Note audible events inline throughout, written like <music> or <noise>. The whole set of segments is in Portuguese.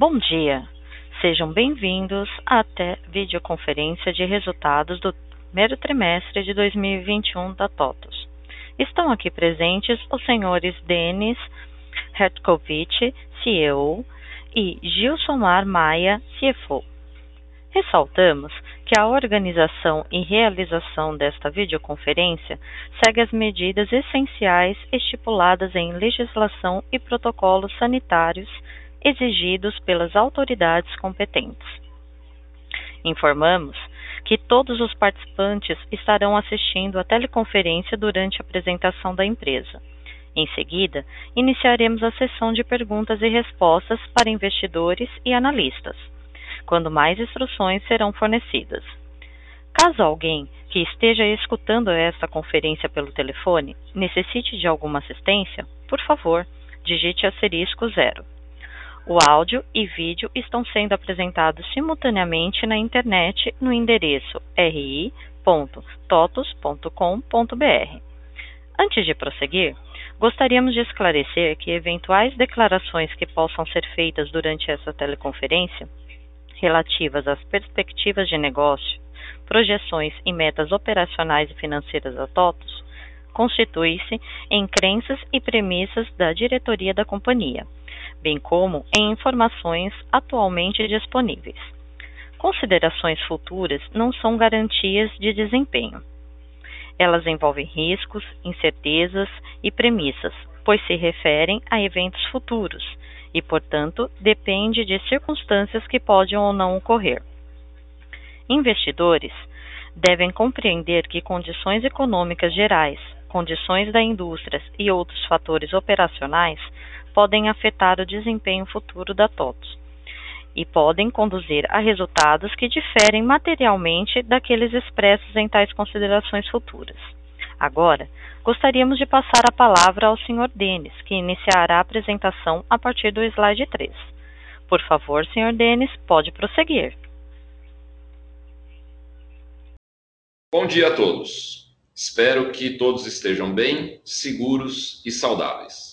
Bom dia, sejam bem-vindos à videoconferência de resultados do primeiro trimestre de 2021 da TOTVS. Estão aqui presentes os senhores Denis Hertkovich, CEO, e Gilsomar Maia, CFO. Ressaltamos que a organização e realização desta videoconferência segue as medidas essenciais estipuladas em legislação e protocolos sanitários exigidos pelas autoridades competentes. Informamos que todos os participantes estarão assistindo à teleconferência durante a apresentação da empresa. Em seguida, iniciaremos a sessão de perguntas e respostas para investidores e analistas, quando mais instruções serão fornecidas. Caso alguém que esteja escutando esta conferência pelo telefone necessite de alguma assistência, por favor, digite asterisco zero. O áudio e vídeo estão sendo apresentados simultaneamente na internet no endereço ri.totos.com.br. Antes de prosseguir, gostaríamos de esclarecer que eventuais declarações que possam ser feitas durante essa teleconferência, relativas às perspectivas de negócio, projeções e metas operacionais e financeiras da TOTOS, constituem-se em crenças e premissas da diretoria da companhia bem como em informações atualmente disponíveis. Considerações futuras não são garantias de desempenho. Elas envolvem riscos, incertezas e premissas, pois se referem a eventos futuros e, portanto, depende de circunstâncias que podem ou não ocorrer. Investidores devem compreender que condições econômicas gerais, condições da indústria e outros fatores operacionais podem afetar o desempenho futuro da TOTOS e podem conduzir a resultados que diferem materialmente daqueles expressos em tais considerações futuras. Agora, gostaríamos de passar a palavra ao Sr. Denis, que iniciará a apresentação a partir do slide 3. Por favor, Sr. Denis, pode prosseguir. Bom dia a todos. Espero que todos estejam bem, seguros e saudáveis.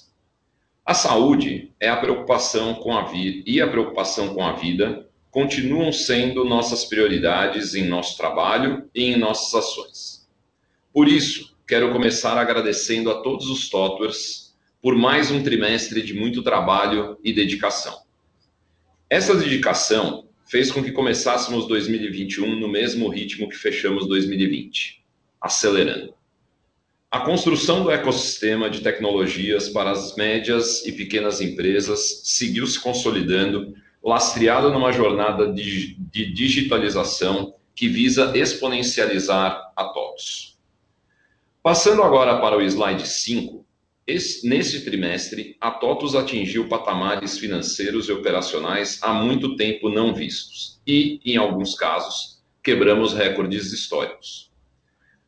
A saúde é a preocupação com a vida e a preocupação com a vida continuam sendo nossas prioridades em nosso trabalho e em nossas ações. Por isso, quero começar agradecendo a todos os Totwers por mais um trimestre de muito trabalho e dedicação. Essa dedicação fez com que começássemos 2021 no mesmo ritmo que fechamos 2020, acelerando. A construção do ecossistema de tecnologias para as médias e pequenas empresas seguiu se consolidando, lastreado numa jornada de, de digitalização que visa exponencializar a todos. Passando agora para o slide 5, esse, nesse trimestre, a TOTUS atingiu patamares financeiros e operacionais há muito tempo não vistos e, em alguns casos, quebramos recordes históricos.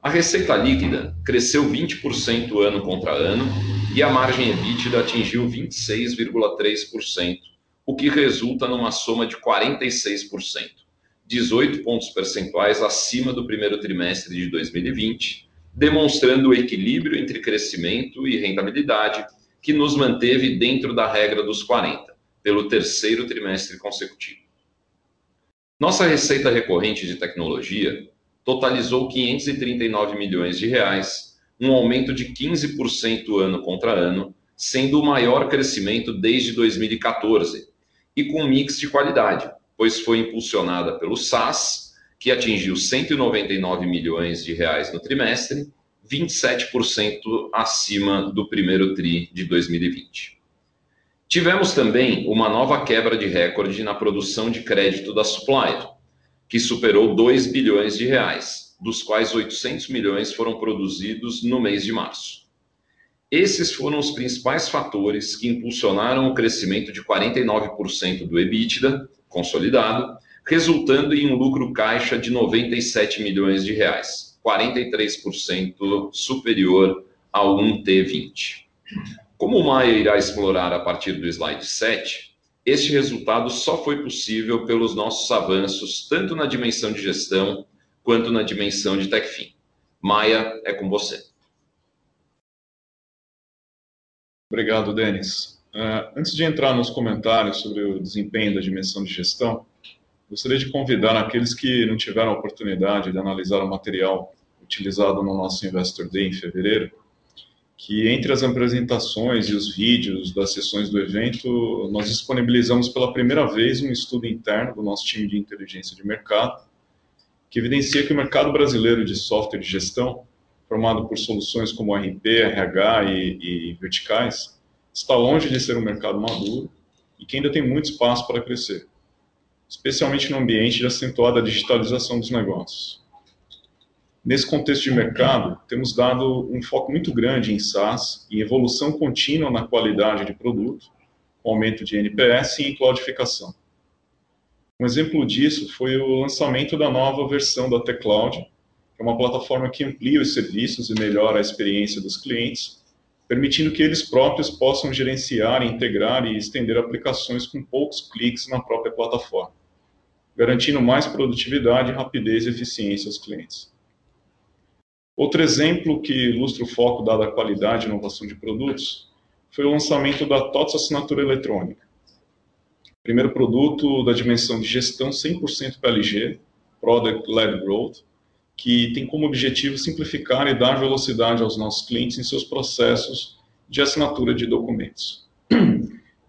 A receita líquida cresceu 20% ano contra ano e a margem EBITDA atingiu 26,3%, o que resulta numa soma de 46%, 18 pontos percentuais acima do primeiro trimestre de 2020, demonstrando o equilíbrio entre crescimento e rentabilidade que nos manteve dentro da regra dos 40, pelo terceiro trimestre consecutivo. Nossa receita recorrente de tecnologia totalizou 539 milhões de reais, um aumento de 15% ano contra ano, sendo o maior crescimento desde 2014, e com mix de qualidade, pois foi impulsionada pelo SaaS, que atingiu 199 milhões de reais no trimestre, 27% acima do primeiro tri de 2020. Tivemos também uma nova quebra de recorde na produção de crédito da Supplier, que superou 2 bilhões de reais, dos quais 800 milhões foram produzidos no mês de março. Esses foram os principais fatores que impulsionaram o crescimento de 49% do EBITDA consolidado, resultando em um lucro caixa de 97 milhões de reais, 43% superior ao 1T20. Como o Maia irá explorar a partir do slide 7, este resultado só foi possível pelos nossos avanços, tanto na dimensão de gestão quanto na dimensão de TechFin. Maia, é com você. Obrigado, Denis. Uh, antes de entrar nos comentários sobre o desempenho da dimensão de gestão, gostaria de convidar aqueles que não tiveram a oportunidade de analisar o material utilizado no nosso Investor Day em fevereiro, que entre as apresentações e os vídeos das sessões do evento, nós disponibilizamos pela primeira vez um estudo interno do nosso time de inteligência de mercado, que evidencia que o mercado brasileiro de software de gestão, formado por soluções como RP, RH e, e verticais, está longe de ser um mercado maduro e que ainda tem muito espaço para crescer, especialmente no ambiente de acentuada digitalização dos negócios. Nesse contexto de mercado, temos dado um foco muito grande em SaaS e evolução contínua na qualidade de produto, aumento de NPS e em cloudificação. Um exemplo disso foi o lançamento da nova versão da T-Cloud, que é uma plataforma que amplia os serviços e melhora a experiência dos clientes permitindo que eles próprios possam gerenciar, integrar e estender aplicações com poucos cliques na própria plataforma, garantindo mais produtividade, rapidez e eficiência aos clientes. Outro exemplo que ilustra o foco dado à qualidade e inovação de produtos foi o lançamento da TOTS Assinatura Eletrônica. Primeiro produto da dimensão de gestão 100% PLG, Product Led Growth, que tem como objetivo simplificar e dar velocidade aos nossos clientes em seus processos de assinatura de documentos.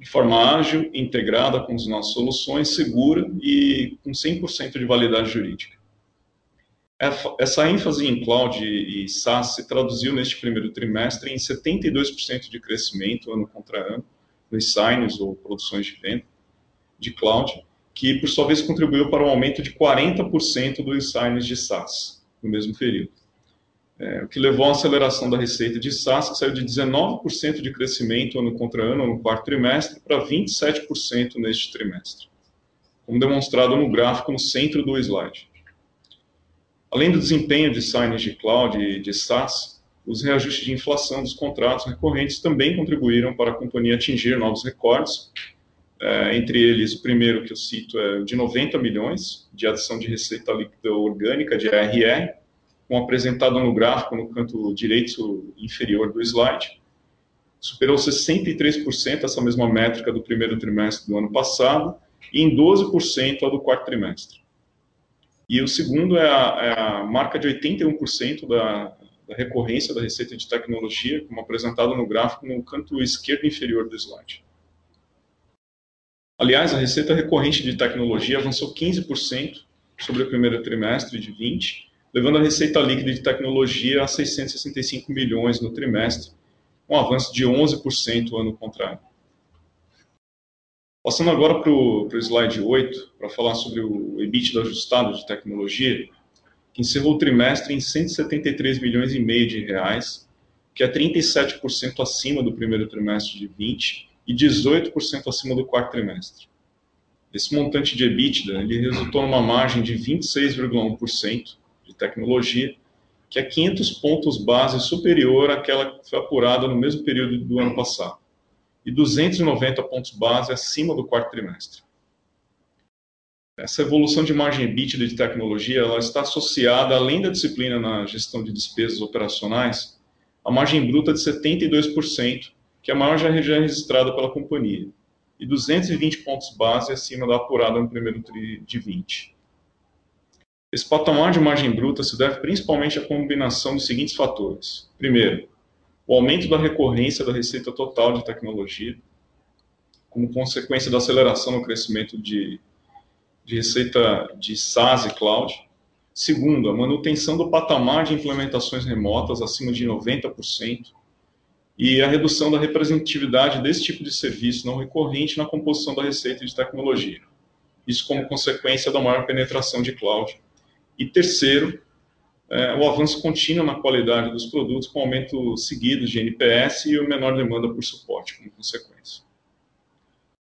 De forma ágil, integrada com as nossas soluções, segura e com 100% de validade jurídica. Essa ênfase em cloud e SaaS se traduziu neste primeiro trimestre em 72% de crescimento ano contra ano nos signs ou produções de venda de cloud, que por sua vez contribuiu para um aumento de 40% dos signs de SaaS no mesmo período. É, o que levou à aceleração da receita de SaaS, que saiu de 19% de crescimento ano contra ano no quarto trimestre para 27% neste trimestre, como demonstrado no gráfico no centro do slide. Além do desempenho de signs de cloud e de SaaS, os reajustes de inflação dos contratos recorrentes também contribuíram para a companhia atingir novos recordes, é, entre eles, o primeiro que eu cito é de 90 milhões de adição de receita líquida orgânica, de ARR, como apresentado no gráfico no canto direito inferior do slide. Superou 63% essa mesma métrica do primeiro trimestre do ano passado e em 12% a do quarto trimestre. E o segundo é a, é a marca de 81% da, da recorrência da receita de tecnologia, como apresentado no gráfico no canto esquerdo inferior do slide. Aliás, a receita recorrente de tecnologia avançou 15% sobre o primeiro trimestre de 20, levando a receita líquida de tecnologia a 665 milhões no trimestre, um avanço de 11% ano contrário. Passando agora para o slide 8, para falar sobre o EBITDA ajustado de tecnologia, que encerrou o trimestre em 173 milhões e meio de reais, que é 37% acima do primeiro trimestre de 20 e 18% acima do quarto trimestre. Esse montante de EBITDA ele resultou numa margem de 26,1% de tecnologia, que é 500 pontos base superior àquela que foi apurada no mesmo período do ano passado, e 290 pontos base acima do quarto trimestre. Essa evolução de margem EBITDA de tecnologia ela está associada, além da disciplina na gestão de despesas operacionais, à margem bruta de 72%, que é a maior já registrada pela companhia, e 220 pontos base acima da apurada no primeiro TRI de 20. Esse patamar de margem bruta se deve principalmente à combinação dos seguintes fatores. Primeiro, o aumento da recorrência da receita total de tecnologia, como consequência da aceleração no crescimento de, de receita de SaaS e Cloud. Segundo, a manutenção do patamar de implementações remotas acima de 90%, e a redução da representatividade desse tipo de serviço não recorrente na composição da receita de tecnologia. Isso como consequência da maior penetração de cloud. E terceiro, é, o avanço contínuo na qualidade dos produtos, com aumento seguido de NPS e menor demanda por suporte como consequência.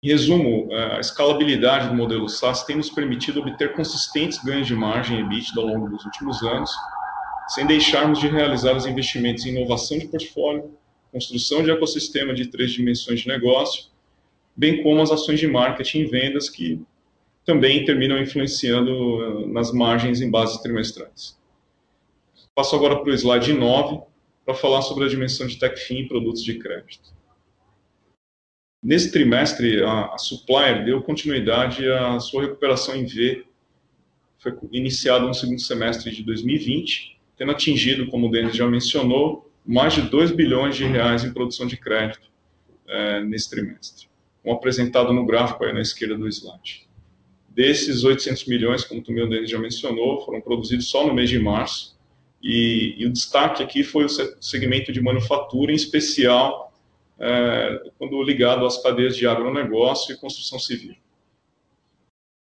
Em resumo, é, a escalabilidade do modelo SaaS tem nos permitido obter consistentes ganhos de margem e EBITDA ao longo dos últimos anos, sem deixarmos de realizar os investimentos em inovação de portfólio, construção de ecossistema de três dimensões de negócio, bem como as ações de marketing e vendas que também terminam influenciando eh, nas margens em bases trimestrais. Passo agora para o slide 9 para falar sobre a dimensão de TechFin e produtos de crédito. Nesse trimestre, a, Supplier deu continuidade à sua recuperação em V, foi iniciada no segundo semestre de 2020, tendo atingido, como o Denis já mencionou, mais de 2 bilhões de reais em produção de crédito é, nesse trimestre, como apresentado no gráfico aí na esquerda do slide. Desses 800 milhões, como também o Denis já mencionou, foram produzidos só no mês de março, e, e o destaque aqui foi o segmento de manufatura, em especial é, quando ligado às cadeias de agronegócio e construção civil.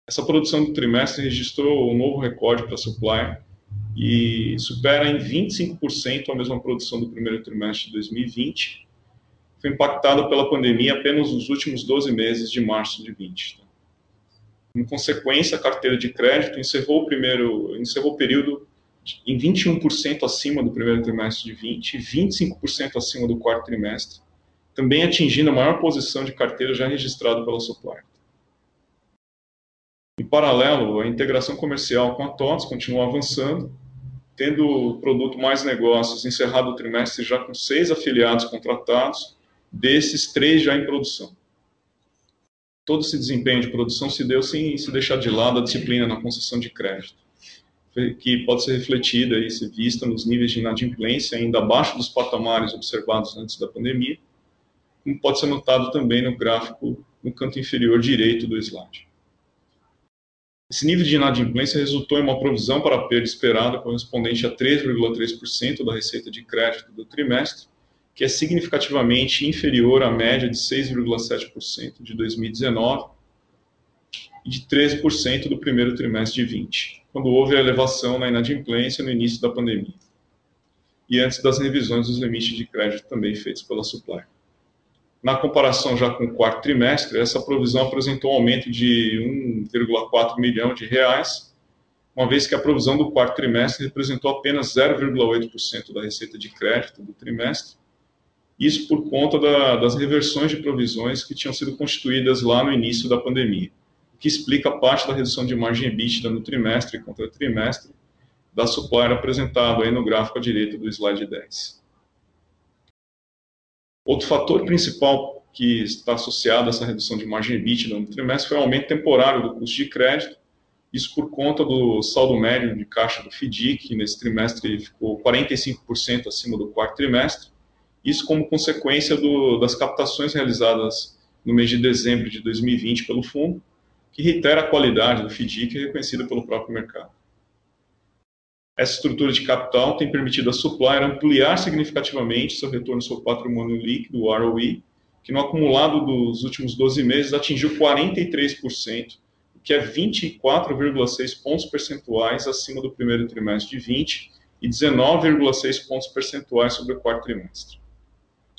Essa produção do trimestre registrou um novo recorde para a Supply e supera em 25% a mesma produção do primeiro trimestre de 2020. Foi impactada pela pandemia apenas nos últimos 12 meses de março de 2020. Em consequência, a carteira de crédito encerrou o primeiro, encerrou o período em 21% acima do primeiro trimestre de 20 e 25% acima do quarto trimestre, também atingindo a maior posição de carteira já registrada pela Supplier. Em paralelo, a integração comercial com a TOTS continua avançando, tendo o produto Mais Negócios encerrado o trimestre já com seis afiliados contratados, desses três já em produção. Todo esse desempenho de produção se deu sem se deixar de lado a disciplina na concessão de crédito, que pode ser refletida e ser vista nos níveis de inadimplência ainda abaixo dos patamares observados antes da pandemia, como pode ser notado também no gráfico no canto inferior direito do slide. Esse nível de inadimplência resultou em uma provisão para perda esperada correspondente a 3,3% da receita de crédito do trimestre, que é significativamente inferior à média de 6,7% de 2019 e de 13% do primeiro trimestre de 20, quando houve a elevação na inadimplência no início da pandemia, e antes das revisões dos limites de crédito também feitos pela Supply. Na comparação já com o quarto trimestre, essa provisão apresentou um aumento de 1,4 milhão de reais, uma vez que a provisão do quarto trimestre representou apenas 0,8% da receita de crédito do trimestre, isso por conta da, das reversões de provisões que tinham sido constituídas lá no início da pandemia, que explica parte da redução de margem EBITDA no trimestre contra trimestre da supplier apresentado aí no gráfico à direita do slide 10. Outro fator principal que está associado a essa redução de margem EBITDA no trimestre foi o aumento temporário do custo de crédito, isso por conta do saldo médio de caixa do FDIC, que nesse trimestre ficou 45% acima do quarto trimestre, isso como consequência do, das captações realizadas no mês de dezembro de 2020 pelo fundo, que reitera a qualidade do FDIC reconhecida pelo próprio mercado. Essa estrutura de capital tem permitido à Supplier ampliar significativamente seu retorno sobre patrimônio líquido, o ROE, que no acumulado dos últimos 12 meses atingiu 43%, o que é 24,6 pontos percentuais acima do primeiro trimestre de 20 e 19,6 pontos percentuais sobre o quarto trimestre.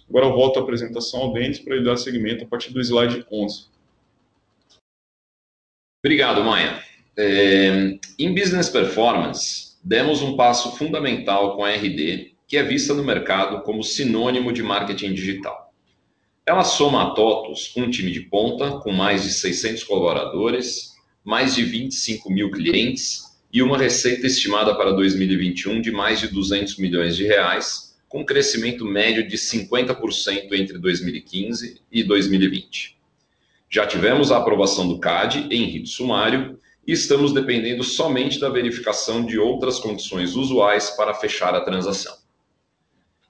Agora eu volto à apresentação ao Denis para ele dar seguimento a partir do slide 11. Obrigado, Maia. É, em Business Performance, demos um passo fundamental com a RD, que é vista no mercado como sinônimo de marketing digital. Ela soma a TOTUS um time de ponta com mais de 600 colaboradores, mais de 25 mil clientes e uma receita estimada para 2021 de mais de 200 milhões de reais, com crescimento médio de 50% entre 2015 e 2020. Já tivemos a aprovação do CAD em rito sumário e estamos dependendo somente da verificação de outras condições usuais para fechar a transação.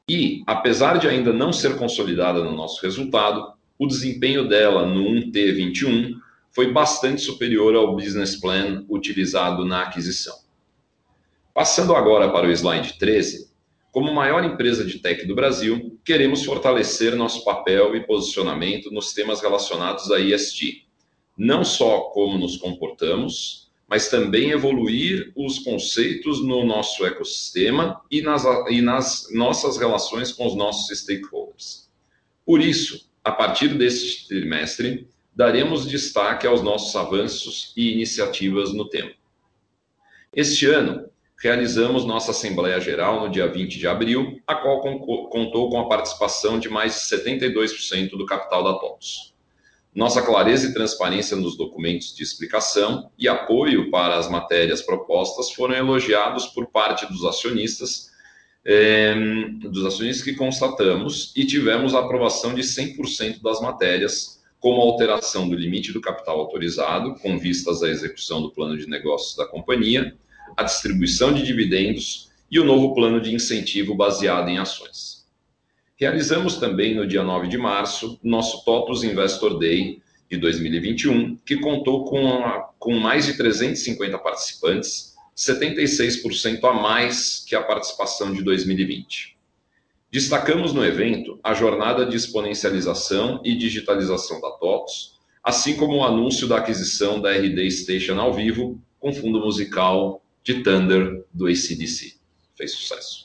E, apesar de ainda não ser consolidada no nosso resultado, o desempenho dela no 1T21 foi bastante superior ao business plan utilizado na aquisição. Passando agora para o slide 13, como maior empresa de tech do Brasil, queremos fortalecer nosso papel e posicionamento nos temas relacionados a ESG, não só como nos comportamos, mas também evoluir os conceitos no nosso ecossistema e nas, e nas nossas relações com os nossos stakeholders. Por isso, a partir deste trimestre, daremos destaque aos nossos avanços e iniciativas no tema. Este ano, realizamos nossa Assembleia Geral no dia 20 de abril, a qual contou com a participação de mais de 72% do capital da TOTOS. Nossa clareza e transparência nos documentos de explicação e apoio para as matérias propostas foram elogiados por parte dos acionistas, é, dos acionistas que constatamos e tivemos a aprovação de 100% das matérias, como alteração do limite do capital autorizado, com vistas à execução do plano de negócios da companhia, a distribuição de dividendos e o novo plano de incentivo baseado em ações. Realizamos também, no dia 9 de março, nosso TOTUS Investor Day de 2021, que contou com, a, com mais de 350 participantes, 76% a mais que a participação de 2020. Destacamos no evento a jornada de exponencialização e digitalização da TOTOS, assim como o anúncio da aquisição da RD Station ao vivo com fundo musical de Thunder do ACDC. Fez sucesso.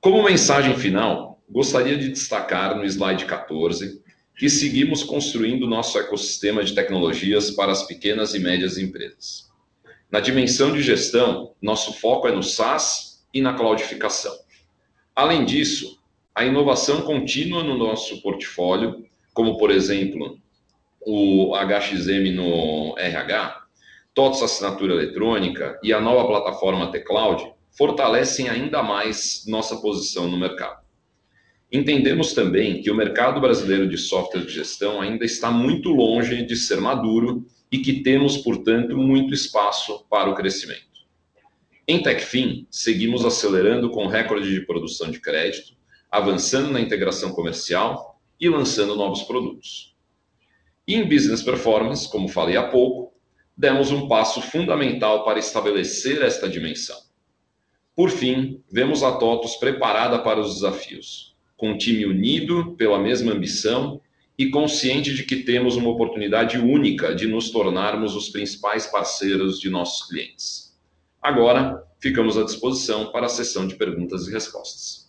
Como mensagem final, gostaria de destacar no slide 14 que seguimos construindo nosso ecossistema de tecnologias para as pequenas e médias empresas. Na dimensão de gestão, nosso foco é no SaaS e na cloudificação. Além disso, a inovação contínua no nosso portfólio, como por exemplo o HXM no RH, TOTS Assinatura Eletrônica e a nova plataforma T-Cloud, fortalecem ainda mais nossa posição no mercado. Entendemos também que o mercado brasileiro de software de gestão ainda está muito longe de ser maduro e que temos, portanto, muito espaço para o crescimento. Em TechFin, seguimos acelerando com recorde de produção de crédito, avançando na integração comercial e lançando novos produtos. E em Business Performance, como falei há pouco, demos um passo fundamental para estabelecer esta dimensão. Por fim, vemos a TOTOS preparada para os desafios, com um time unido pela mesma ambição e consciente de que temos uma oportunidade única de nos tornarmos os principais parceiros de nossos clientes. Agora, ficamos à disposição para a sessão de perguntas e respostas.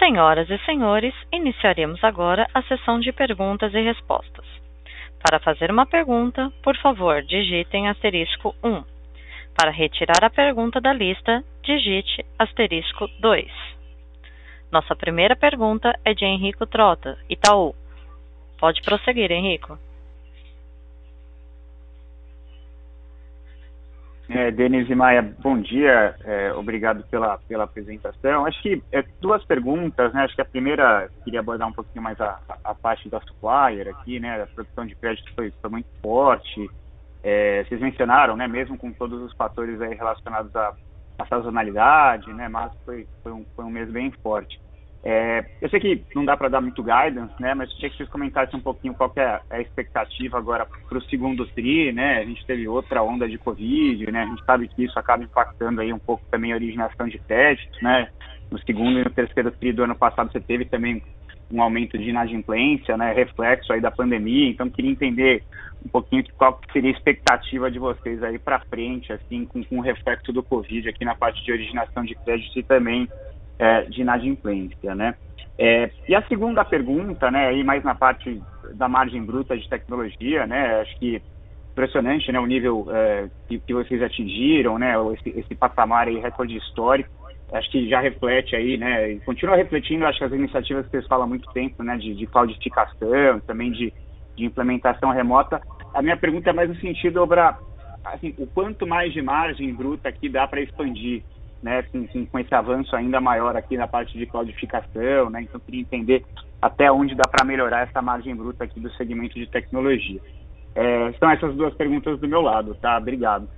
Senhoras e senhores, iniciaremos agora a sessão de perguntas e respostas. Para fazer uma pergunta, por favor, digitem asterisco 1. Para retirar a pergunta da lista, digite asterisco 2. Nossa primeira pergunta é de Henrico Trota, Itaú. Pode prosseguir, Henrico. É, Denise Maia, bom dia, é, obrigado pela, pela apresentação. Acho que é, duas perguntas, né? Acho que a primeira, queria abordar um pouquinho mais a, a, parte da supplier aqui, né? A produção de crédito foi, foi muito forte. É, vocês mencionaram, né? Mesmo com todos os fatores aí relacionados à a sazonalidade, né? Mas foi, foi, um, foi um mês bem forte. É, eu sei que não dá para dar muito guidance, né? Mas tinha que vocês comentassem um pouquinho qual é a expectativa agora para o segundo tri, né? A gente teve outra onda de Covid, né? A gente sabe que isso acaba impactando aí um pouco também a originação de créditos, né? No segundo e no terceiro tri do ano passado você teve também um aumento de inadimplência, né? Reflexo aí da pandemia. Então queria entender um pouquinho qual seria a expectativa de vocês aí para frente, assim, com, com o reflexo do Covid aqui na parte de originação de crédito e também é, de inadimplência, né? É, e a segunda pergunta, né, aí mais na parte da margem bruta de tecnologia, né, acho que impressionante, né, o nível é, que, que, vocês atingiram, né, esse, esse patamar aí, recorde histórico, acho que já reflete aí, né, e continua refletindo, acho que as iniciativas que vocês falam há muito tempo, né, de, de também de de implementação remota. A minha pergunta é mais no sentido para assim, o quanto mais de margem bruta aqui dá para expandir, né, com, com, esse avanço ainda maior aqui na parte de cloudificação, né, então queria entender até onde dá para melhorar essa margem bruta aqui do segmento de tecnologia. É, são essas duas perguntas do meu lado, tá? Obrigado.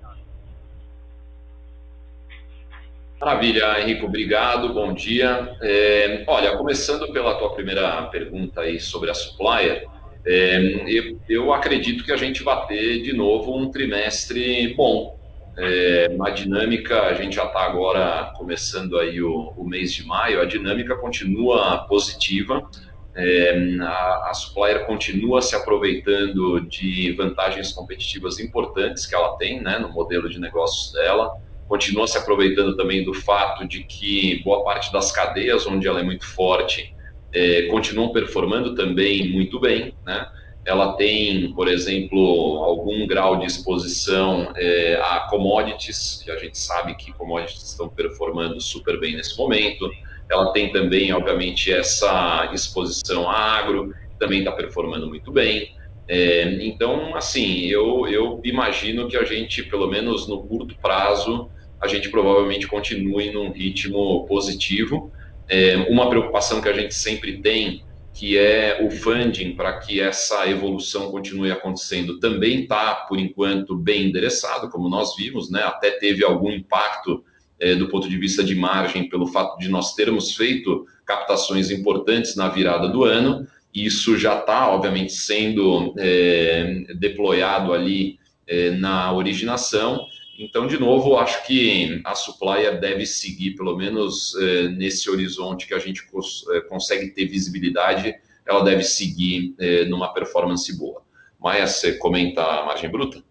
Maravilha, Henrico, obrigado, bom dia. É, olha, começando pela tua primeira pergunta aí sobre a supplier, é, eu, eu, acredito que a gente vai ter de novo um trimestre bom. É, uma dinâmica, a gente já está agora começando aí o, o, mês de maio, a dinâmica continua positiva, é, a, a supplier continua se aproveitando de vantagens competitivas importantes que ela tem né, no modelo de negócios dela, continua se aproveitando também do fato de que boa parte das cadeias onde ela é muito forte é, continuam performando também muito bem, né? Ela tem, por exemplo, algum grau de exposição é, a commodities, que a gente sabe que commodities estão performando super bem nesse momento. Ela tem também, obviamente, essa exposição a agro, que também está performando muito bem. É, então, assim, eu, eu imagino que a gente, pelo menos no curto prazo, a gente provavelmente continue num ritmo positivo. É, uma preocupação que a gente sempre tem, que é o funding para que essa evolução continue acontecendo, também está, por enquanto, bem endereçado, como nós vimos, né? até teve algum impacto é, do ponto de vista de margem pelo fato de nós termos feito captações importantes na virada do ano, isso já está, obviamente, sendo é, deployado ali é, na originação. Então, de novo, acho que a supplier deve seguir, pelo menos é, nesse horizonte que a gente cons é, consegue ter visibilidade, ela deve seguir é, numa performance boa. Maia, você comenta a margem bruta?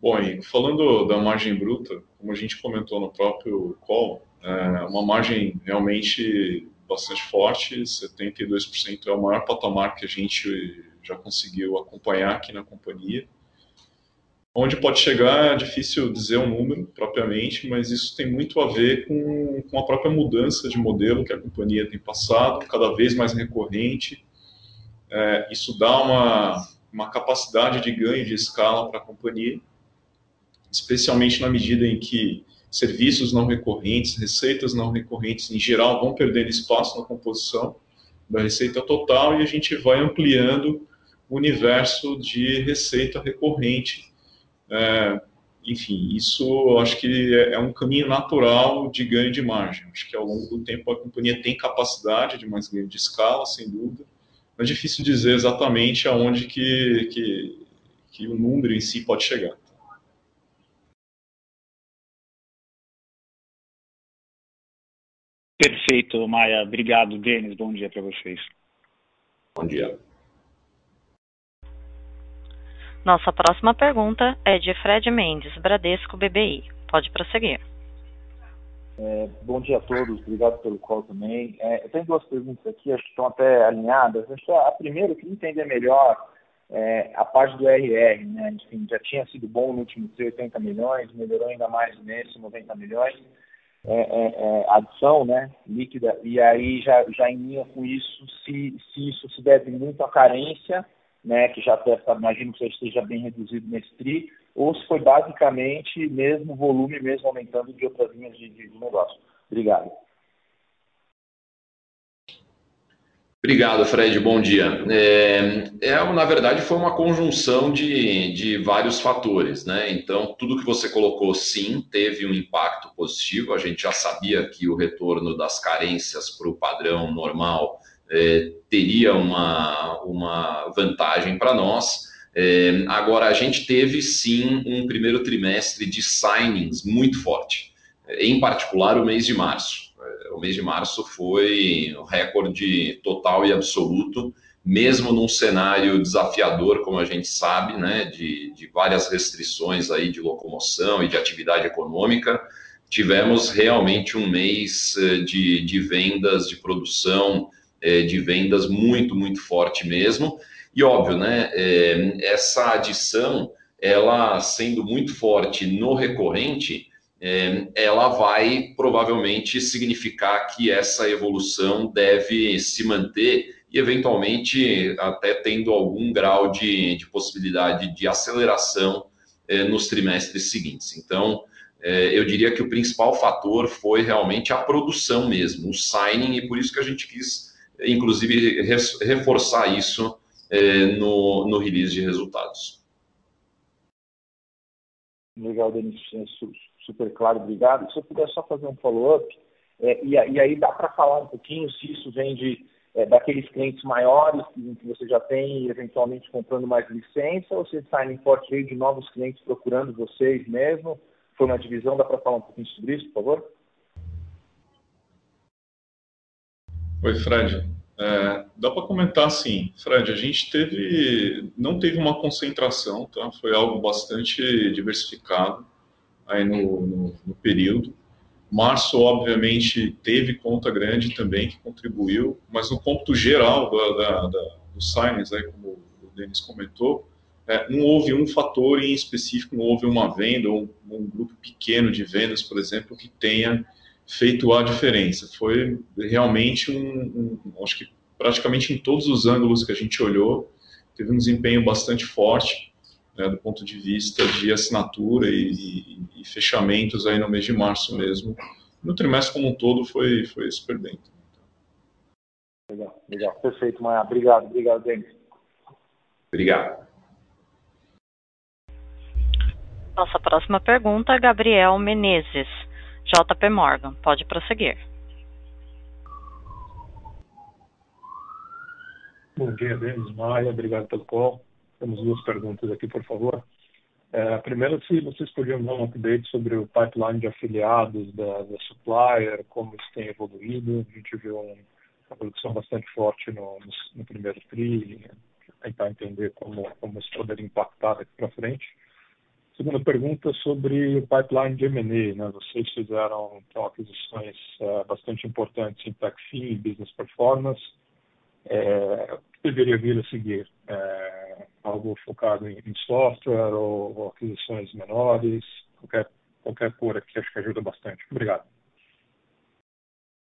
Bom, e falando da margem bruta, como a gente comentou no próprio call, é uma margem realmente bastante forte, 72% é o maior patamar que a gente já conseguiu acompanhar aqui na companhia. Onde pode chegar é difícil dizer um número propriamente, mas isso tem muito a ver com, com a própria mudança de modelo que a companhia tem passado, cada vez mais recorrente. É, isso dá uma, uma capacidade de ganho de escala para a companhia, especialmente na medida em que serviços não recorrentes, receitas não recorrentes em geral vão perdendo espaço na composição da receita total e a gente vai ampliando o universo de receita recorrente. É, enfim, isso acho que é, é um caminho natural de ganho de margem. Acho que ao longo do tempo a companhia tem capacidade de mais ganho de escala, sem dúvida, mas é difícil dizer exatamente aonde que, que, que o número em si pode chegar. Perfeito, Maia. Obrigado, Denis. Bom dia para vocês. Bom dia. Nossa próxima pergunta é de Fred Mendes, Bradesco BBI. Pode prosseguir. É, bom dia a todos, obrigado pelo call também. É, eu tenho duas perguntas aqui, acho que estão até alinhadas. A primeira, eu queria entender melhor é, a parte do RR, né? Enfim, já tinha sido bom no último 80 milhões, melhorou ainda mais nesse 90 milhões é, é, é, adição né, líquida, e aí já, já em linha com isso, se, se isso se deve muito à carência, né, que já deve, imagino que já esteja bem reduzido nesse TRI, ou se foi basicamente mesmo volume, mesmo aumentando de outras linhas de, de, de negócio. Obrigado. Obrigado, Fred. Bom dia. É, é, na verdade, foi uma conjunção de, de vários fatores, né? Então, tudo que você colocou, sim, teve um impacto positivo. A gente já sabia que o retorno das carências para o padrão normal é, teria uma, uma vantagem para nós. É, agora, a gente teve, sim, um primeiro trimestre de signings muito forte, em particular o mês de março o mês de março foi um recorde total e absoluto, mesmo num cenário desafiador, como a gente sabe, né, de, de várias restrições aí de locomoção e de atividade econômica, tivemos realmente um mês eh, de, de vendas, de produção, eh, de vendas muito, muito forte mesmo. E óbvio, né, eh, essa adição, ela sendo muito forte no recorrente, é, ela vai provavelmente significar que essa evolução deve se manter e, eventualmente, até tendo algum grau de, de possibilidade de aceleração é, nos trimestres seguintes. Então, é, eu diria que o principal fator foi realmente a produção mesmo, o signing, e por isso que a gente quis, inclusive, reforçar isso no, no release de resultados. Legal, Denis super claro, obrigado. Se eu puder só fazer um follow-up, é, e, e, aí dá para falar um pouquinho se isso vem de, é, daqueles clientes maiores que, você já tem eventualmente comprando mais licença, ou se signing forte veio de novos clientes procurando vocês mesmo? Foi uma divisão, dá para falar um pouquinho sobre isso, por favor? Oi, Fred. É, dá para comentar assim, Fred, a gente teve, não teve uma concentração, tá? foi algo bastante diversificado aí no, no, no período. Março, obviamente, teve conta grande também que contribuiu, mas no ponto geral da, da, da, do Science, aí, como o Denis comentou, é, não houve um fator em específico, não houve uma venda ou um, um, grupo pequeno de vendas, por exemplo, que tenha feito a diferença. Foi realmente um, um, acho que praticamente em todos os ângulos que a gente olhou, teve um desempenho bastante forte né, do ponto de vista de assinatura e, e, e, fechamentos aí no mês de março mesmo. No trimestre como um todo foi, foi super bem. Legal, legal. Perfeito, Maia. Obrigado, obrigado, Denis. Obrigado. Nossa próxima pergunta, Gabriel Menezes, JP Morgan. Pode prosseguir. Bom dia, Denis Maia. Obrigado pelo call. Temos duas perguntas aqui, por favor. É, a primeira, se vocês podiam dar um update sobre o pipeline de afiliados da, da Supplier, como isso tem evoluído. A gente viu um, uma produção bastante forte no, no, no primeiro TRI, tentar entender como, como isso poderia impactar daqui para frente. Segunda pergunta sobre o pipeline de M&A. Né? Vocês fizeram então, aquisições uh, bastante importantes em TechFin e Business Performance. É, o que deveria vir a seguir? É, algo focado em, em software ou, ou, aquisições menores? Qualquer, qualquer cor aqui acho que ajuda bastante. Obrigado.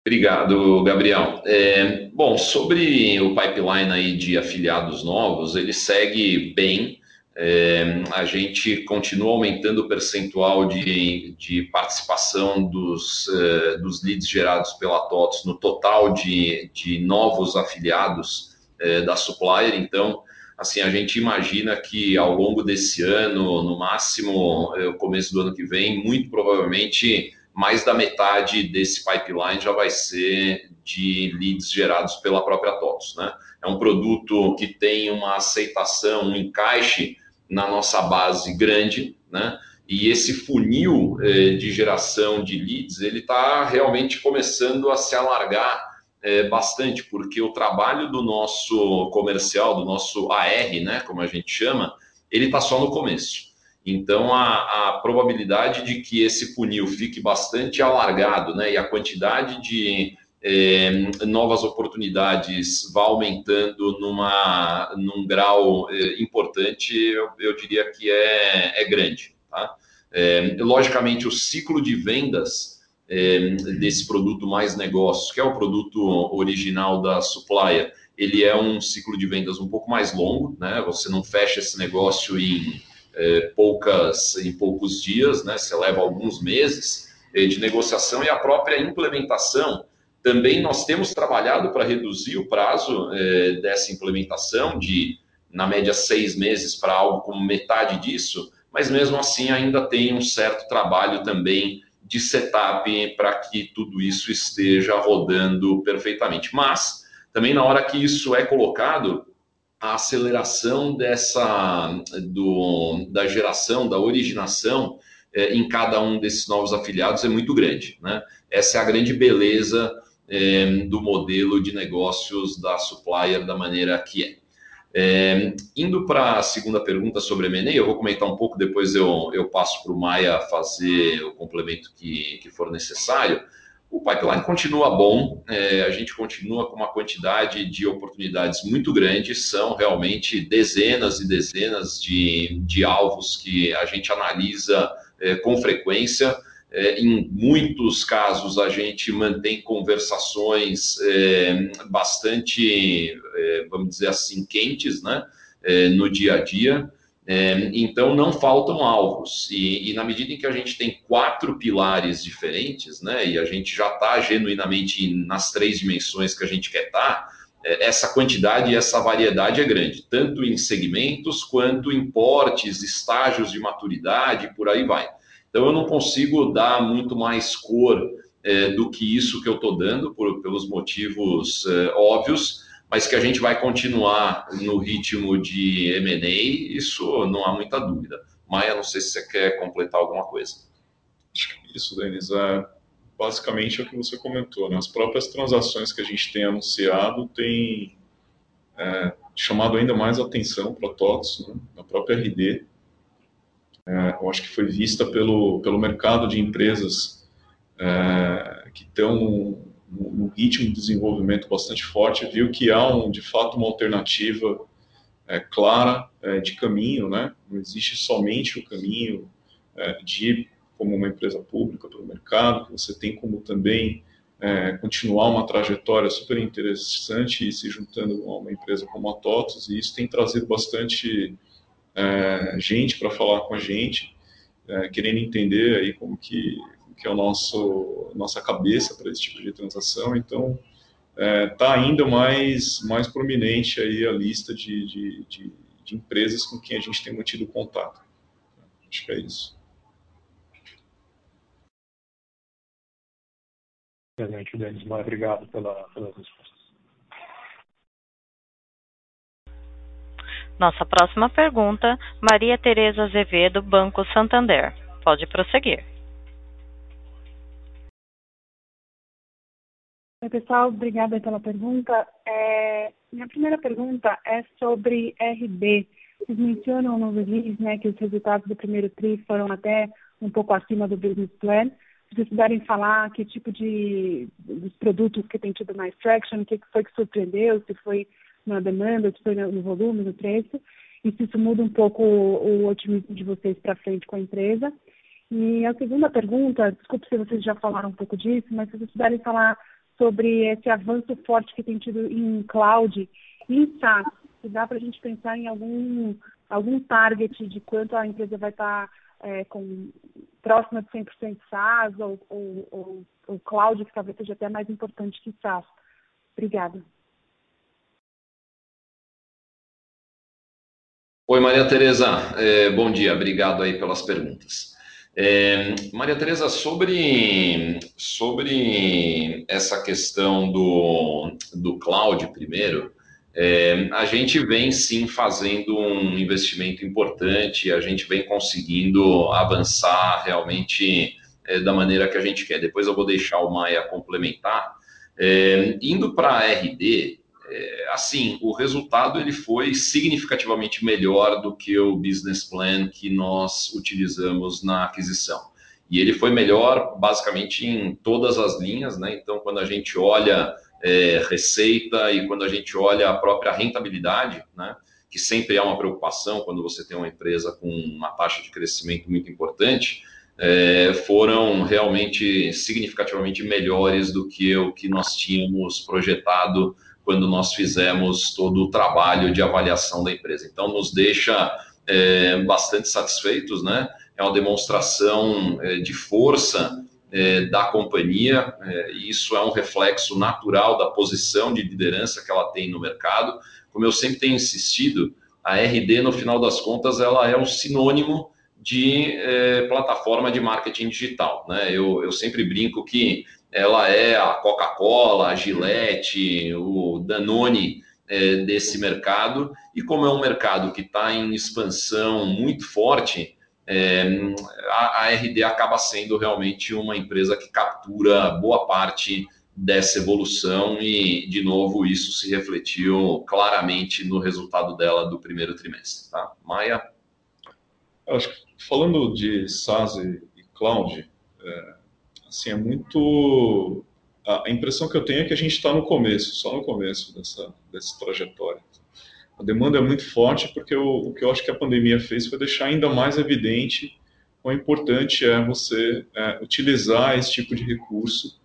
Obrigado, Gabriel. É, bom, sobre o pipeline aí de afiliados novos, ele segue bem. É, a gente continua aumentando o percentual de, de participação dos, é, dos leads gerados pela TOTS no total de, de novos afiliados é, da Supplier. Então, assim, a gente imagina que ao longo desse ano, no máximo, é, o começo do ano que vem, muito provavelmente mais da metade desse pipeline já vai ser de leads gerados pela própria TOTS. Né? É um produto que tem uma aceitação, um encaixe na nossa base grande, né? E esse funil eh, de geração de leads, ele está realmente começando a se alargar eh, bastante, porque o trabalho do nosso comercial, do nosso AR, né, como a gente chama, ele está só no começo. Então, a, a, probabilidade de que esse funil fique bastante alargado, né, e a quantidade de é, novas oportunidades vá aumentando numa, num grau é, importante, eu, eu, diria que é, é grande. Tá? É, logicamente, o ciclo de vendas é, desse produto mais negócios, que é o produto original da Supplier, ele é um ciclo de vendas um pouco mais longo, né? Você não fecha esse negócio em é, poucas, em poucos dias, né? Você leva alguns meses de negociação e a própria implementação também nós temos trabalhado para reduzir o prazo é, dessa implementação de, na média, seis meses para algo como metade disso, mas mesmo assim ainda tem um certo trabalho também de setup para que tudo isso esteja rodando perfeitamente. Mas também na hora que isso é colocado, a aceleração dessa do, da geração, da originação é, em cada um desses novos afiliados é muito grande. Né? Essa é a grande beleza é, do modelo de negócios da supplier da maneira que é. é indo para a segunda pergunta sobre M&A, eu vou comentar um pouco, depois eu, eu passo para o Maia fazer o complemento que, que for necessário. O pipeline continua bom, é, a gente continua com uma quantidade de oportunidades muito grande, são realmente dezenas e dezenas de, de alvos que a gente analisa é, com frequência. É, em muitos casos, a gente mantém conversações é, bastante, é, vamos dizer assim, quentes né, é, no dia a dia. É, então, não faltam alvos. E, e, na medida em que a gente tem quatro pilares diferentes, né, e a gente já está genuinamente nas três dimensões que a gente quer estar, tá, é, essa quantidade e essa variedade é grande, tanto em segmentos quanto em portes, estágios de maturidade, por aí vai. Então eu não consigo dar muito mais cor é, do que isso que eu estou dando, por, pelos motivos é, óbvios, mas que a gente vai continuar no ritmo de M&A, isso não há muita dúvida. Maia, não sei se você quer completar alguma coisa. Isso, Denis, é basicamente é o que você comentou. Né? As próprias transações que a gente tem anunciado têm é, chamado ainda mais atenção para TOTS, né? na própria RD, é, eu acho que foi vista pelo, pelo mercado de empresas é, que estão num, ritmo de desenvolvimento bastante forte, viu que há, um, de fato, uma alternativa é, clara é, de caminho, né? não existe somente o caminho é, de ir como uma empresa pública pelo mercado, você tem como também é, continuar uma trajetória super interessante e se juntando a uma empresa como a TOTOS, e isso tem trazido bastante é, gente para falar com a gente, é, querendo entender aí como que, que é o nosso nossa cabeça para esse tipo de transação. Então, está é, ainda mais mais prominente aí a lista de, de, de, de empresas com quem a gente tem mantido contato. Acho que é isso. Excelente, Denis. Muito obrigado pela, pelas respostas. Nossa próxima pergunta, Maria Tereza Azevedo, Banco Santander. Pode prosseguir. Oi, pessoal, obrigada pela pergunta. É, minha primeira pergunta é sobre RB. Vocês mencionam no release né, que os resultados do primeiro TRI foram até um pouco acima do business plan. Se vocês puderem falar que tipo de dos produtos que tem tido mais traction, o que foi que surpreendeu, se foi na demanda, no volume, no preço, e se isso muda um pouco o, o otimismo de vocês para frente com a empresa. E a segunda pergunta, desculpe se vocês já falaram um pouco disso, mas se vocês puderem falar sobre esse avanço forte que tem tido em cloud e em SaaS, se dá para a gente pensar em algum, algum target de quanto a empresa vai estar tá, é, com próxima de 100% SaaS ou, ou, ou, ou cloud, que talvez seja até mais importante que SaaS. Obrigada. Oi, Maria Tereza. É, bom dia. Obrigado aí pelas perguntas. É, Maria Tereza, sobre, sobre essa questão do, do cloud primeiro, é, a gente vem sim fazendo um investimento importante, a gente vem conseguindo avançar realmente é, da maneira que a gente quer. Depois eu vou deixar o Maia complementar. É, indo para a RD, é, assim, o resultado ele foi significativamente melhor do que o business plan que nós utilizamos na aquisição. E ele foi melhor basicamente em todas as linhas, né? Então, quando a gente olha é, receita e quando a gente olha a própria rentabilidade, né, que sempre é uma preocupação quando você tem uma empresa com uma taxa de crescimento muito importante, é, foram realmente significativamente melhores do que o que nós tínhamos projetado quando nós fizemos todo o trabalho de avaliação da empresa. Então, nos deixa é, bastante satisfeitos, né? É uma demonstração é, de força é, da companhia, e isso é um reflexo natural da posição de liderança que ela tem no mercado. Como eu sempre tenho insistido, a RD, no final das contas, ela é um sinônimo de plataforma de marketing digital. Né? Eu, eu sempre brinco que ela é a Coca-Cola, a Gillette, o Danone é, desse mercado, e como é um mercado que está em expansão muito forte, é, a, a RD acaba sendo realmente uma empresa que captura boa parte dessa evolução e, de novo, isso se refletiu claramente no resultado dela do primeiro trimestre. Tá? Maia? Acho que falando de SaaS e cloud, é, assim, é muito... A impressão que eu tenho é que a gente está no começo, só no começo dessa, dessa trajetória. A demanda é muito forte porque o, que eu acho que a pandemia fez foi deixar ainda mais evidente quão importante é você é, utilizar esse tipo de recurso,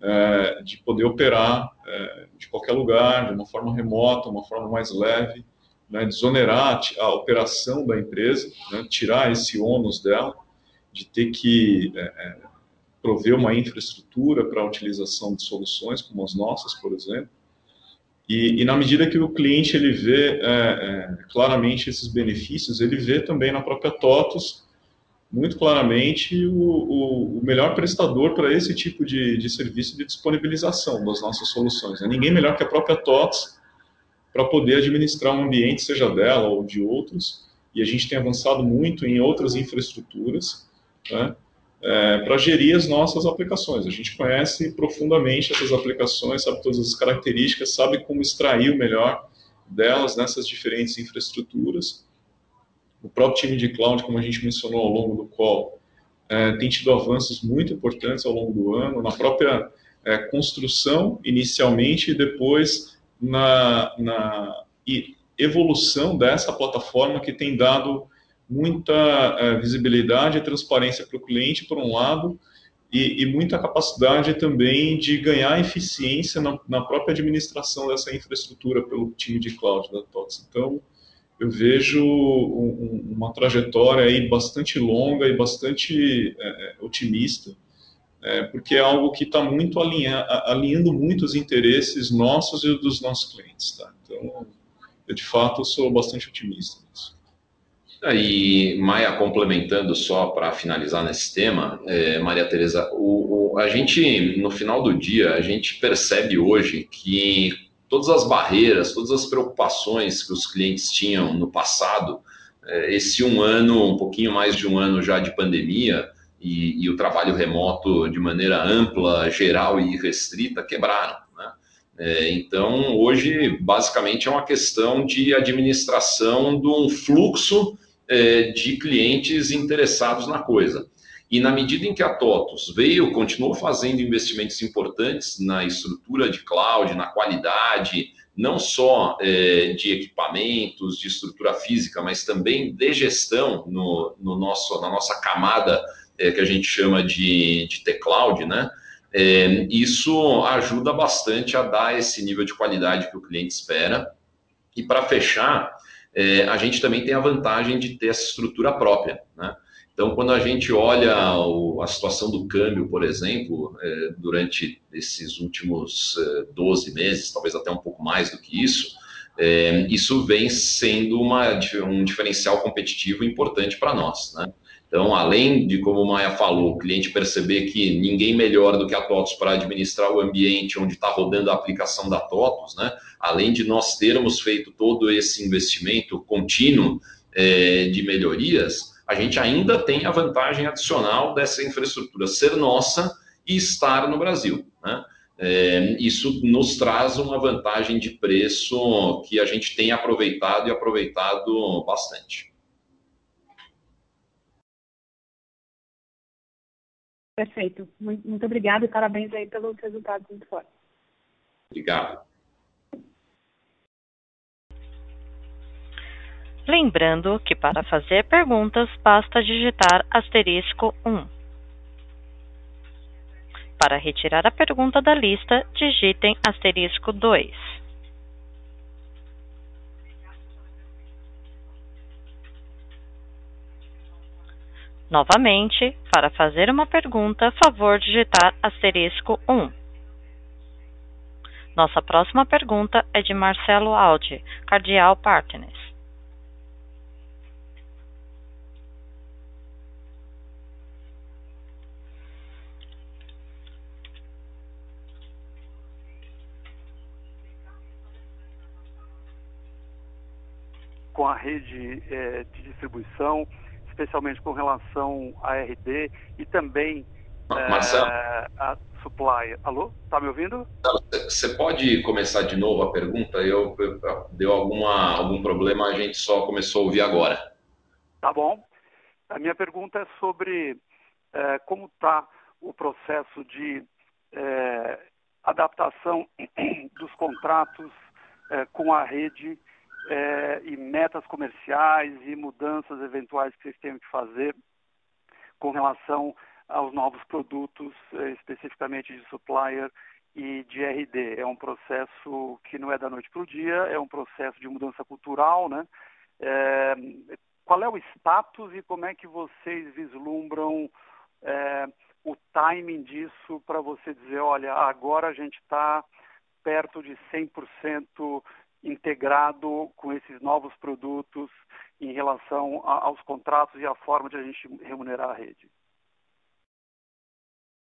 é, de poder operar é, de qualquer lugar, de uma forma remota, uma forma mais leve, né, desonerar a operação da empresa, né, tirar esse ônus dela, de ter que é, é, prover uma infraestrutura para a utilização de soluções como as nossas, por exemplo, e, e, na medida que o cliente ele vê é, é, claramente esses benefícios, ele vê também na própria TOTOS, muito claramente, o, o, o melhor prestador para esse tipo de, de, serviço de disponibilização das nossas soluções. Né? Ninguém melhor que a própria TOTOS para poder administrar um ambiente, seja dela ou de outros, e a gente tem avançado muito em outras infraestruturas, né? É, para gerir as nossas aplicações. A gente conhece profundamente essas aplicações, sabe todas as características, sabe como extrair o melhor delas nessas diferentes infraestruturas. O próprio time de cloud, como a gente mencionou ao longo do call, é, tem tido avanços muito importantes ao longo do ano, na própria é, construção inicialmente e depois na, na evolução dessa plataforma que tem dado muita uh, visibilidade e transparência para o cliente, por um lado, e, e muita capacidade também de ganhar eficiência na, na, própria administração dessa infraestrutura pelo time de cloud da TOTS. Então, eu vejo um, uma trajetória aí bastante longa e bastante é, otimista, é, porque é algo que está muito alinha, alinhando muito os interesses nossos e dos nossos clientes. Tá? Então, eu de fato sou bastante otimista. E Maia, complementando só para finalizar nesse tema, é, Maria Tereza, o, o, a gente, no final do dia, a gente percebe hoje que todas as barreiras, todas as preocupações que os clientes tinham no passado, é, esse um ano, um pouquinho mais de um ano já de pandemia, e, e o trabalho remoto de maneira ampla, geral e restrita, quebraram. Né? É, então, hoje, basicamente, é uma questão de administração de um fluxo é, de clientes interessados na coisa. E na medida em que a TOTUS veio, continuou fazendo investimentos importantes na estrutura de cloud, na qualidade, não só é, de equipamentos, de estrutura física, mas também de gestão no, no nosso, na nossa camada é, que a gente chama de, de T-Cloud, né? É, isso ajuda bastante a dar esse nível de qualidade que o cliente espera. E para fechar, é, a gente também tem a vantagem de ter essa estrutura própria. Né? Então, quando a gente olha o, a situação do câmbio, por exemplo, é, durante esses últimos é, 12 meses, talvez até um pouco mais do que isso, é, isso vem sendo uma, um diferencial competitivo importante para nós. Né? Então, além de, como o Maia falou, o cliente perceber que ninguém melhor do que a TOTOS para administrar o ambiente onde está rodando a aplicação da TOTOS, né? Além de nós termos feito todo esse investimento contínuo é, de melhorias, a gente ainda tem a vantagem adicional dessa infraestrutura ser nossa e estar no Brasil. Né? É, isso nos traz uma vantagem de preço que a gente tem aproveitado e aproveitado bastante. Perfeito. Muito, muito obrigada e parabéns aí pelos resultados muito fortes. Obrigado. Lembrando que para fazer perguntas basta digitar asterisco 1. Para retirar a pergunta da lista, digitem asterisco 2. Novamente, para fazer uma pergunta, favor digitar asterisco 1. Nossa próxima pergunta é de Marcelo Aldi, Cardial Partners. Com a rede é, de distribuição, especialmente com relação à RD e também Marcelo. É, a supplier. Alô? Tá me ouvindo? Você pode começar de novo a pergunta? Eu, eu, deu alguma, algum problema, a gente só começou a ouvir agora. Tá bom. A minha pergunta é sobre é, como está o processo de adaptação <clears throat> dos contratos com a rede é, e metas comerciais e mudanças eventuais que vocês tenham que fazer com relação aos novos produtos, é, especificamente de supplier e de RD. É um processo que não é da noite para o dia, é um processo de mudança cultural, né? É, qual é o status e como é que vocês vislumbram é, o timing disso para você dizer, olha, agora a gente está perto de 100% integrado com esses novos produtos em relação a, aos contratos e a forma de a gente remunerar a rede?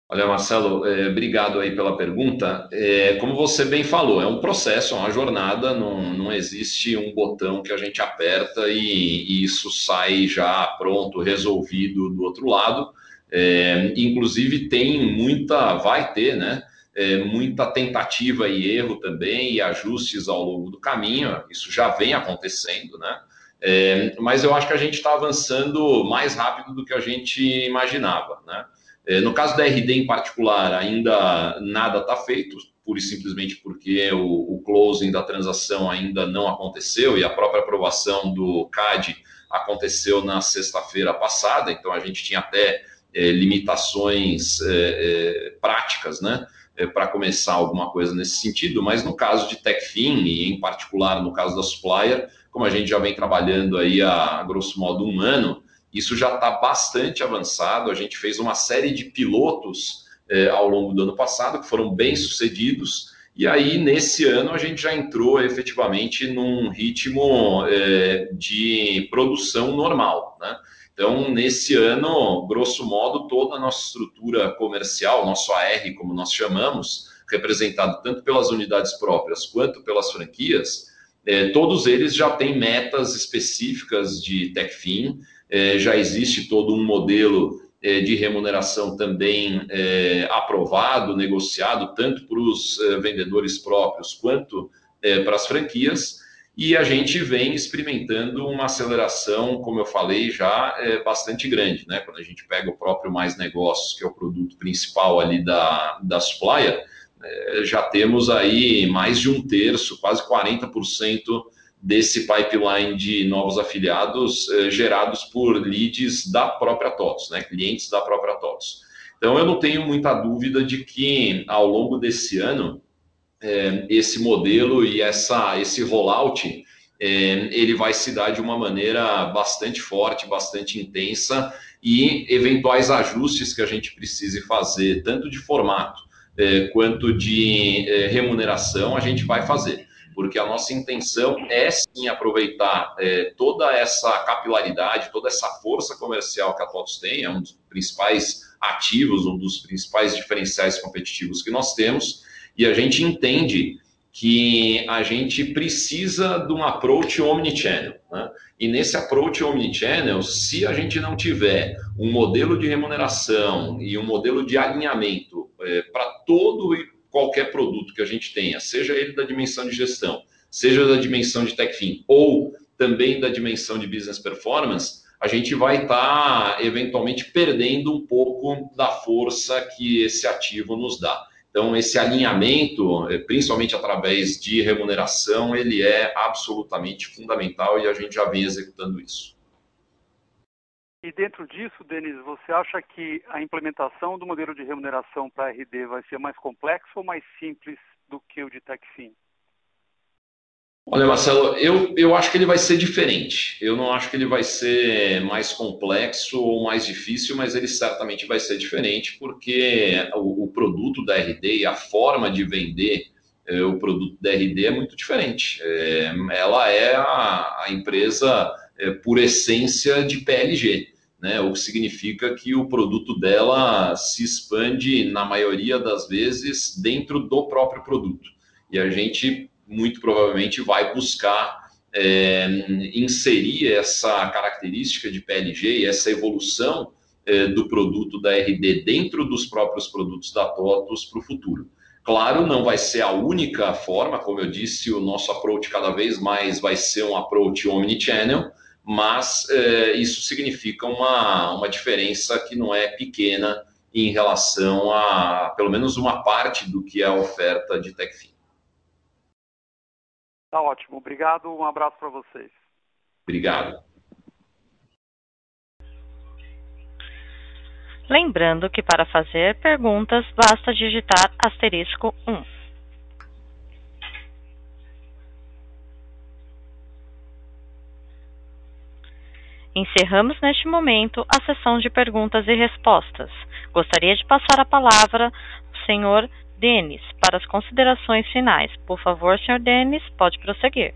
Olha, Marcelo, é, obrigado aí pela pergunta. É, como você bem falou, é um processo, é uma jornada, não, não existe um botão que a gente aperta e, e isso sai já pronto, resolvido do outro lado. É, inclusive tem muita, vai ter, né? É, muita tentativa e erro também e ajustes ao longo do caminho. Isso já vem acontecendo, né? É, mas eu acho que a gente está avançando mais rápido do que a gente imaginava, né? É, no caso da RD em particular, ainda nada está feito, pura e simplesmente porque o, o, closing da transação ainda não aconteceu e a própria aprovação do CAD aconteceu na sexta-feira passada, então a gente tinha até é, limitações é, é, práticas, né? É, para começar alguma coisa nesse sentido, mas no caso de TechFin, e em particular no caso da Supplier, como a gente já vem trabalhando aí há grosso modo um ano, isso já está bastante avançado. A gente fez uma série de pilotos é, ao longo do ano passado que foram bem sucedidos. E aí, nesse ano, a gente já entrou efetivamente num ritmo é, de produção normal. Né? Então, nesse ano, grosso modo, toda a nossa estrutura comercial, nosso AR, como nós chamamos, representado tanto pelas unidades próprias quanto pelas franquias, é, todos eles já têm metas específicas de TechFin, é, já existe todo um modelo é, de remuneração também aprovado, negociado, tanto para os vendedores próprios quanto para as franquias e a gente vem experimentando uma aceleração, como eu falei, já é, bastante grande, né? Quando a gente pega o próprio Mais Negócios, que é o produto principal ali da, da Supplier, é, já temos aí mais de um terço, quase 40% desse pipeline de novos afiliados é, gerados por leads da própria TOTS, né? Clientes da própria TOTS. Então, eu não tenho muita dúvida de que ao longo desse ano é, esse modelo e essa, esse rollout é, ele vai se dar de uma maneira bastante forte, bastante intensa e eventuais ajustes que a gente precise fazer, tanto de formato é, quanto de é, remuneração, a gente vai fazer. Porque a nossa intenção é sim aproveitar é, toda essa capilaridade, toda essa força comercial que a TOTOS tem, é um dos principais ativos, um dos principais diferenciais competitivos que nós temos, e a gente entende que a gente precisa de um approach omnichannel. Né? E nesse approach omnichannel, se a gente não tiver um modelo de remuneração e um modelo de alinhamento é, para todo e qualquer produto que a gente tenha, seja ele da dimensão de gestão, seja da dimensão de TechFin ou também da dimensão de business performance, a gente vai estar tá, eventualmente perdendo um pouco da força que esse ativo nos dá. Então, esse alinhamento, eh, principalmente através de remuneração, ele é absolutamente fundamental e a gente já vem executando isso. E dentro disso, Denis, você acha que a implementação do modelo de remuneração para RD vai ser mais complexo ou mais simples do que o de TechFin? Olha, Marcelo, eu, eu acho que ele vai ser diferente. Eu não acho que ele vai ser mais complexo ou mais difícil, mas ele certamente vai ser diferente, porque o, o produto da RD e a forma de vender é, o produto da RD é muito diferente. É, ela é a, a empresa, é, por essência, de PLG. Né, o que significa que o produto dela se expande, na maioria das vezes, dentro do próprio produto. E a gente muito provavelmente vai buscar é, inserir essa característica de PLG e essa evolução é, do produto da RD dentro dos próprios produtos da TOTOS para o futuro. Claro, não vai ser a única forma, como eu disse, o nosso approach cada vez mais vai ser um approach omnichannel, mas é, isso significa uma, uma diferença que não é pequena em relação a, pelo menos, uma parte do que é a oferta de TechFin. Tá ótimo. Obrigado. Um abraço para vocês. Obrigado. Lembrando que para fazer perguntas basta digitar asterisco 1. Encerramos neste momento a sessão de perguntas e respostas. Gostaria de passar a palavra ao senhor Denis para as considerações finais. Por favor, senhor Denis, pode prosseguir.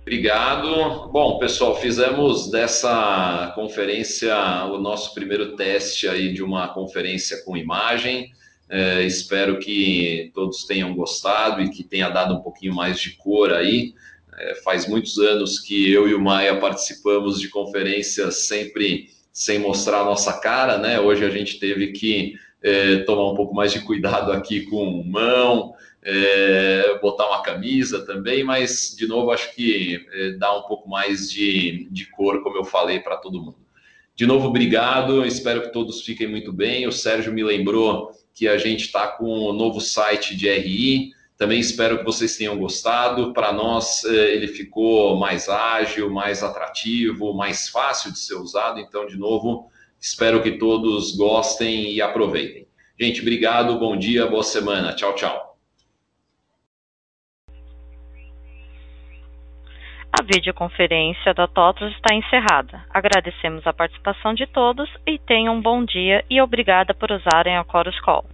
Obrigado. Bom, pessoal, fizemos dessa conferência o nosso primeiro teste aí de uma conferência com imagem. É, espero que todos tenham gostado e que tenha dado um pouquinho mais de cor aí. É, faz muitos anos que eu e o Maia participamos de conferências sempre sem mostrar a nossa cara, né? Hoje a gente teve que é, tomar um pouco mais de cuidado aqui com mão, é, botar uma camisa também, mas de novo acho que é, dá um pouco mais de, de cor, como eu falei, para todo mundo. De novo, obrigado, espero que todos fiquem muito bem. O Sérgio me lembrou que a gente está com o um novo site de RI. Também espero que vocês tenham gostado. Para nós, é, ele ficou mais ágil, mais atrativo, mais fácil de ser usado. Então, de novo, Espero que todos gostem e aproveitem. Gente, obrigado, bom dia, boa semana. Tchau, tchau. A videoconferência da TOTOS está encerrada. Agradecemos a participação de todos e tenham um bom dia e obrigada por usarem a Chorus Call.